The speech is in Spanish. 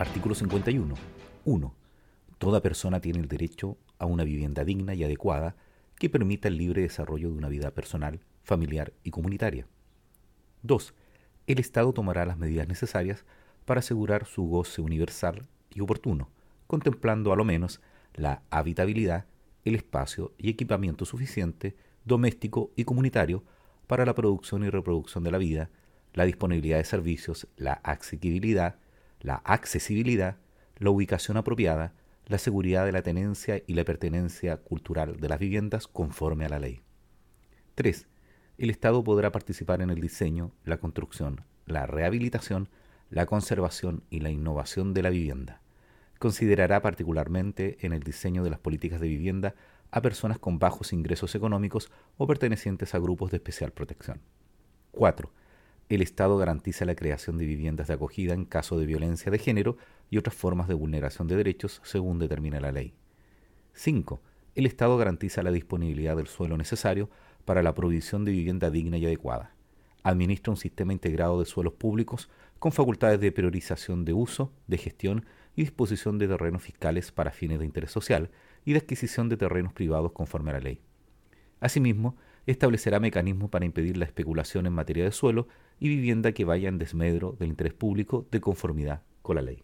Artículo 51. 1. Toda persona tiene el derecho a una vivienda digna y adecuada que permita el libre desarrollo de una vida personal, familiar y comunitaria. 2. El Estado tomará las medidas necesarias para asegurar su goce universal y oportuno, contemplando a lo menos la habitabilidad, el espacio y equipamiento suficiente, doméstico y comunitario para la producción y reproducción de la vida, la disponibilidad de servicios, la accesibilidad, la accesibilidad, la ubicación apropiada, la seguridad de la tenencia y la pertenencia cultural de las viviendas conforme a la ley. 3. El Estado podrá participar en el diseño, la construcción, la rehabilitación, la conservación y la innovación de la vivienda. Considerará particularmente en el diseño de las políticas de vivienda a personas con bajos ingresos económicos o pertenecientes a grupos de especial protección. 4 el Estado garantiza la creación de viviendas de acogida en caso de violencia de género y otras formas de vulneración de derechos según determina la ley. 5. El Estado garantiza la disponibilidad del suelo necesario para la provisión de vivienda digna y adecuada. Administra un sistema integrado de suelos públicos con facultades de priorización de uso, de gestión y disposición de terrenos fiscales para fines de interés social y de adquisición de terrenos privados conforme a la ley. Asimismo, establecerá mecanismos para impedir la especulación en materia de suelo y vivienda que vaya en desmedro del interés público de conformidad con la ley.